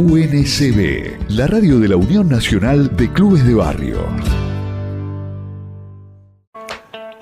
UNCB, la radio de la Unión Nacional de Clubes de Barrio.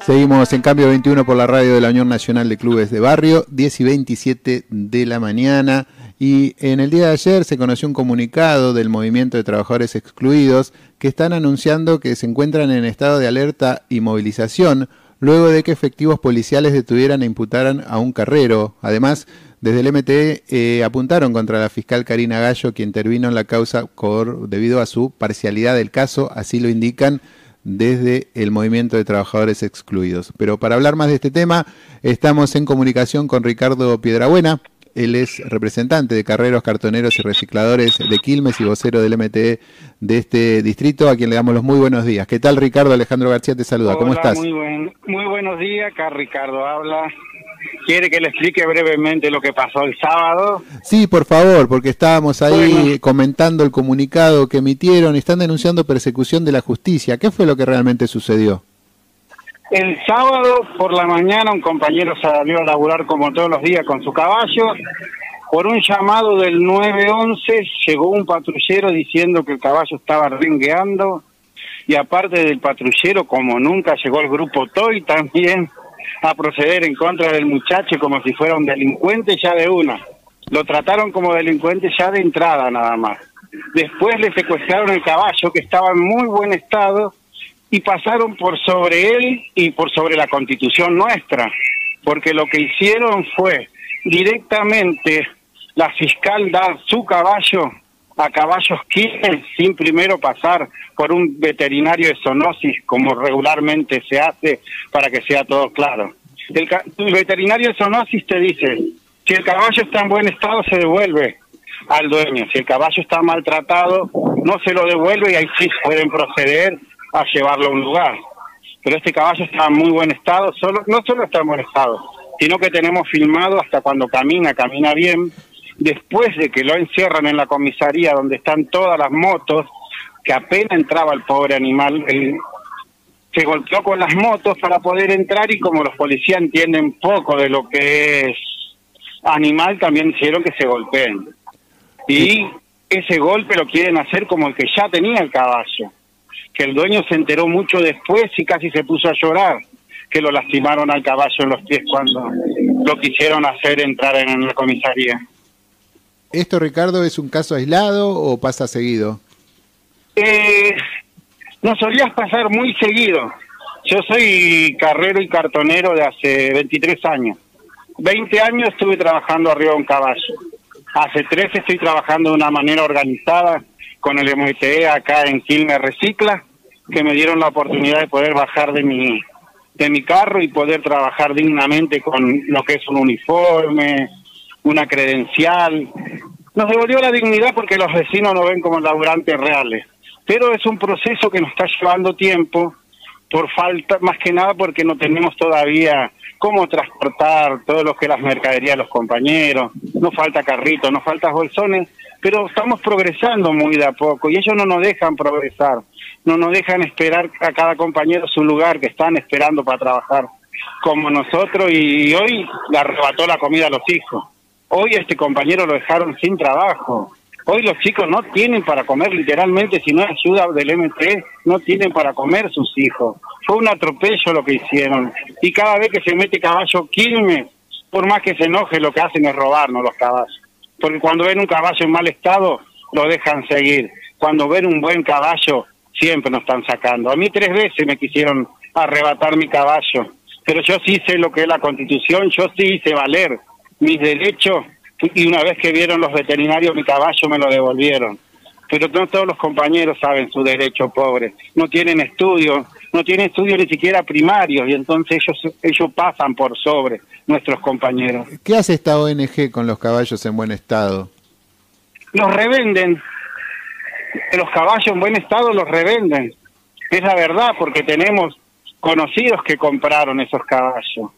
Seguimos en cambio 21 por la radio de la Unión Nacional de Clubes de Barrio, 10 y 27 de la mañana. Y en el día de ayer se conoció un comunicado del Movimiento de Trabajadores Excluidos que están anunciando que se encuentran en estado de alerta y movilización luego de que efectivos policiales detuvieran e imputaran a un carrero. Además, desde el MTE eh, apuntaron contra la fiscal Karina Gallo, quien intervino en la causa por, debido a su parcialidad del caso, así lo indican desde el Movimiento de Trabajadores Excluidos. Pero para hablar más de este tema, estamos en comunicación con Ricardo Piedrabuena. Él es representante de carreros, cartoneros y recicladores de Quilmes y vocero del MTE de este distrito, a quien le damos los muy buenos días. ¿Qué tal, Ricardo? Alejandro García te saluda. ¿Cómo estás? Muy, muy buenos días, acá Ricardo habla. ¿Quiere que le explique brevemente lo que pasó el sábado? Sí, por favor, porque estábamos ahí comentando el comunicado que emitieron y están denunciando persecución de la justicia. ¿Qué fue lo que realmente sucedió? El sábado por la mañana un compañero salió a laburar como todos los días con su caballo. Por un llamado del 911 llegó un patrullero diciendo que el caballo estaba ringueando y aparte del patrullero, como nunca llegó el grupo TOY también a proceder en contra del muchacho como si fuera un delincuente ya de una. Lo trataron como delincuente ya de entrada nada más. Después le secuestraron el caballo que estaba en muy buen estado y pasaron por sobre él y por sobre la constitución nuestra, porque lo que hicieron fue directamente la fiscal dar su caballo a caballos quienes sin primero pasar por un veterinario de zoonosis como regularmente se hace para que sea todo claro. El, veterinario de zoonosis te dice, si el caballo está en buen estado se devuelve al dueño, si el caballo está maltratado no se lo devuelve y ahí sí pueden proceder a llevarlo a un lugar. Pero este caballo está en muy buen estado, solo no solo está en buen estado, sino que tenemos filmado hasta cuando camina, camina bien, después de que lo encierran en la comisaría donde están todas las motos, que apenas entraba el pobre animal, se golpeó con las motos para poder entrar y como los policías entienden poco de lo que es animal, también hicieron que se golpeen. Y ese golpe lo quieren hacer como el que ya tenía el caballo, que el dueño se enteró mucho después y casi se puso a llorar, que lo lastimaron al caballo en los pies cuando lo quisieron hacer entrar en la comisaría. ¿Esto, Ricardo, es un caso aislado o pasa seguido? Eh, nos solías pasar muy seguido. Yo soy carrero y cartonero de hace 23 años. 20 años estuve trabajando arriba de un caballo. Hace 13 estoy trabajando de una manera organizada con el MTE acá en Quilmes Recicla, que me dieron la oportunidad de poder bajar de mi, de mi carro y poder trabajar dignamente con lo que es un uniforme, una credencial. Nos devolvió la dignidad porque los vecinos nos ven como laburantes reales. Pero es un proceso que nos está llevando tiempo, por falta, más que nada porque no tenemos todavía cómo transportar todo lo que las mercaderías de los compañeros, no falta carrito, no falta bolsones, pero estamos progresando muy de a poco y ellos no nos dejan progresar, no nos dejan esperar a cada compañero su lugar que están esperando para trabajar como nosotros y hoy le arrebató la comida a los hijos. Hoy este compañero lo dejaron sin trabajo. Hoy los chicos no tienen para comer, literalmente, si no hay ayuda del MT, no tienen para comer sus hijos. Fue un atropello lo que hicieron. Y cada vez que se mete caballo Quilmes, por más que se enoje, lo que hacen es robarnos los caballos. Porque cuando ven un caballo en mal estado, lo dejan seguir. Cuando ven un buen caballo, siempre nos están sacando. A mí tres veces me quisieron arrebatar mi caballo, pero yo sí sé lo que es la constitución, yo sí hice valer mis derechos y una vez que vieron los veterinarios mi caballo me lo devolvieron. Pero no todos los compañeros saben su derecho, pobre. No tienen estudios, no tienen estudios ni siquiera primarios y entonces ellos, ellos pasan por sobre nuestros compañeros. ¿Qué hace esta ONG con los caballos en buen estado? Los revenden. Los caballos en buen estado los revenden. Es la verdad porque tenemos conocidos que compraron esos caballos.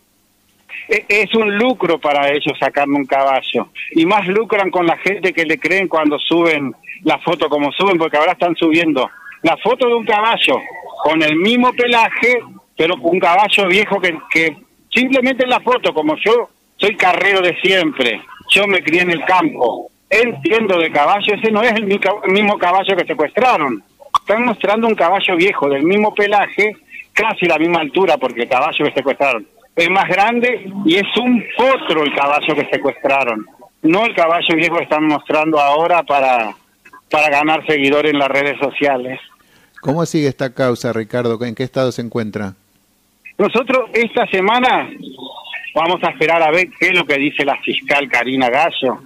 E, es un lucro para ellos sacarme un caballo. Y más lucran con la gente que le creen cuando suben la foto como suben, porque ahora están subiendo la foto de un caballo con el mismo pelaje, pero un caballo viejo que, simplemente en la foto, como yo soy carrero de siempre, yo me crié en el campo, entiendo de caballo, ese no es el mismo caballo que secuestraron. Están mostrando un caballo viejo del mismo pelaje, casi la misma altura, porque el caballo que secuestraron es más grande y es un potro el caballo que secuestraron, no el caballo viejo que están mostrando ahora para, para ganar seguidores en las redes sociales. ¿Cómo sigue esta causa, Ricardo? ¿En qué estado se encuentra? Nosotros esta semana vamos a esperar a ver qué es lo que dice la fiscal Karina Gallo.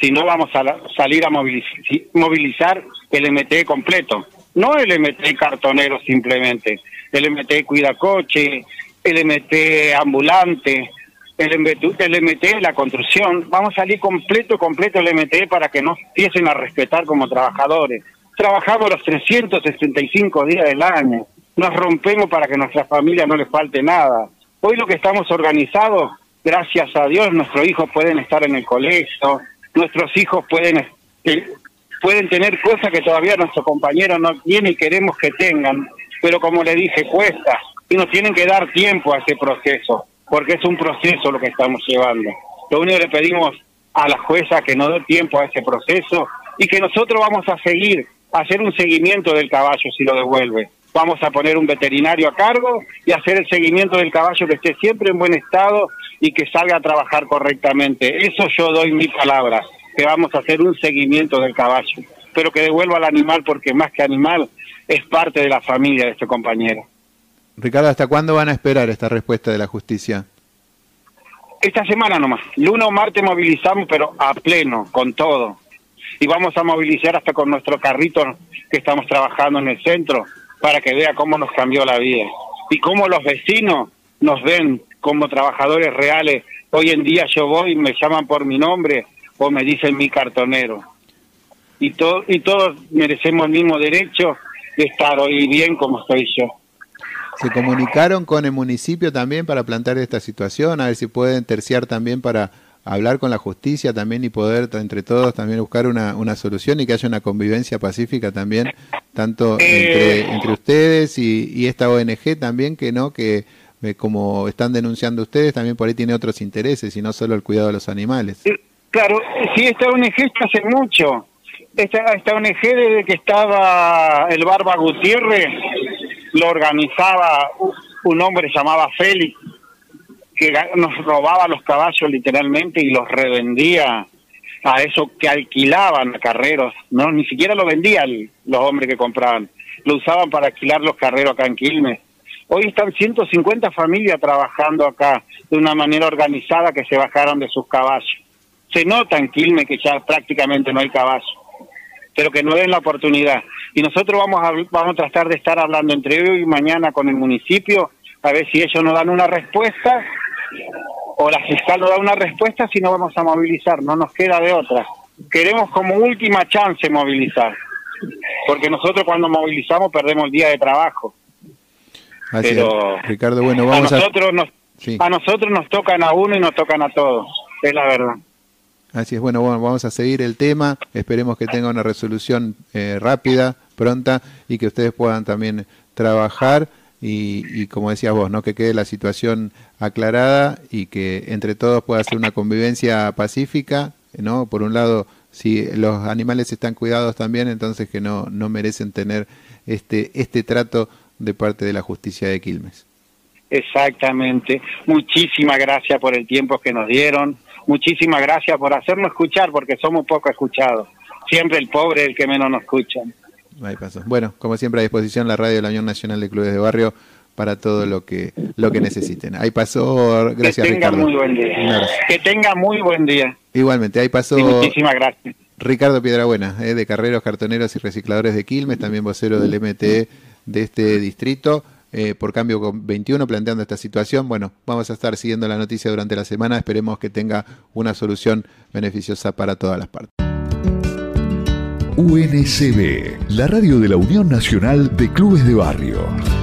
Si no, vamos a salir a movilizar, el MT completo. No el MT cartonero simplemente, el MT cuida coche, el MT ambulante, el MT, el MT la construcción. Vamos a salir completo, completo el MT para que nos empiecen a respetar como trabajadores. Trabajamos los 365 días del año nos rompemos para que a nuestra familia no le falte nada. Hoy lo que estamos organizados, gracias a Dios, nuestros hijos pueden estar en el colegio, nuestros hijos pueden, eh, pueden tener cosas que todavía nuestros compañeros no tienen y queremos que tengan, pero como le dije, cuesta y nos tienen que dar tiempo a ese proceso, porque es un proceso lo que estamos llevando. Lo único que le pedimos a la jueza que nos dé tiempo a ese proceso y que nosotros vamos a seguir, a hacer un seguimiento del caballo si lo devuelve vamos a poner un veterinario a cargo y hacer el seguimiento del caballo que esté siempre en buen estado y que salga a trabajar correctamente. Eso yo doy mi palabra, que vamos a hacer un seguimiento del caballo, pero que devuelva al animal porque más que animal es parte de la familia de este compañero. Ricardo, ¿hasta cuándo van a esperar esta respuesta de la justicia? Esta semana nomás. Lunes o martes movilizamos, pero a pleno, con todo. Y vamos a movilizar hasta con nuestro carrito que estamos trabajando en el centro, para que vea cómo nos cambió la vida y cómo los vecinos nos ven como trabajadores reales. Hoy en día yo voy y me llaman por mi nombre o me dicen mi cartonero. Y, to y todos merecemos el mismo derecho de estar hoy bien como estoy yo. ¿Se comunicaron con el municipio también para plantear esta situación? A ver si pueden terciar también para hablar con la justicia también y poder entre todos también buscar una, una solución y que haya una convivencia pacífica también, tanto entre, eh. entre ustedes y, esta ONG también, que no, que eh, como están denunciando ustedes, también por ahí tiene otros intereses y no solo el cuidado de los animales. Claro, sí, esta ONG está hace mucho. Esta, esta ONG desde que estaba el Barba Gutiérrez, lo organizaba un hombre llamaba Félix, que nos robaba los caballos literalmente y los revendía a eso que alquilaban carreros, no ni siquiera lo vendían los hombres que compraban, lo usaban para alquilar los carreros acá en Quilmes. Hoy están 150 familias trabajando acá de una manera organizada que se bajaron de sus caballos. Se nota en Quilmes que ya prácticamente no hay caballos, pero que no den la oportunidad. Y nosotros vamos a, vamos a tratar de estar hablando entre hoy y mañana con el municipio a ver si ellos nos dan una respuesta o la fiscal no da una respuesta si no vamos a movilizar, no nos queda de otra. Queremos como última chance movilizar, porque nosotros cuando movilizamos perdemos el día de trabajo. Pero Ricardo, bueno, vamos a nosotros nos a nosotros nos tocan a uno y nos tocan a todos, es la verdad. Así es, bueno, bueno, vamos a seguir el tema, esperemos que tenga una resolución eh, rápida, pronta y que ustedes puedan también trabajar y, como decías vos, ¿no? que quede la situación aclarada y que entre todos pueda ser una convivencia pacífica, ¿no? Por un lado, si los animales están cuidados también, entonces que no, no merecen tener este, este trato de parte de la justicia de Quilmes. Exactamente. Muchísimas gracias por el tiempo que nos dieron. Muchísimas gracias por hacernos escuchar, porque somos poco escuchados. Siempre el pobre es el que menos nos escucha. Bueno, como siempre a disposición la radio de la Unión Nacional de Clubes de Barrio para todo lo que lo que necesiten. Ahí pasó, gracias que tenga Muy buen día. Que tenga muy buen día. Igualmente, ahí pasó. muchísimas gracias. Ricardo Piedrabuena, eh, de Carreros, Cartoneros y Recicladores de Quilmes, también vocero del MTE de este distrito. Eh, por cambio con 21 planteando esta situación. Bueno, vamos a estar siguiendo la noticia durante la semana. Esperemos que tenga una solución beneficiosa para todas las partes. UNCB, la radio de la Unión Nacional de Clubes de Barrio.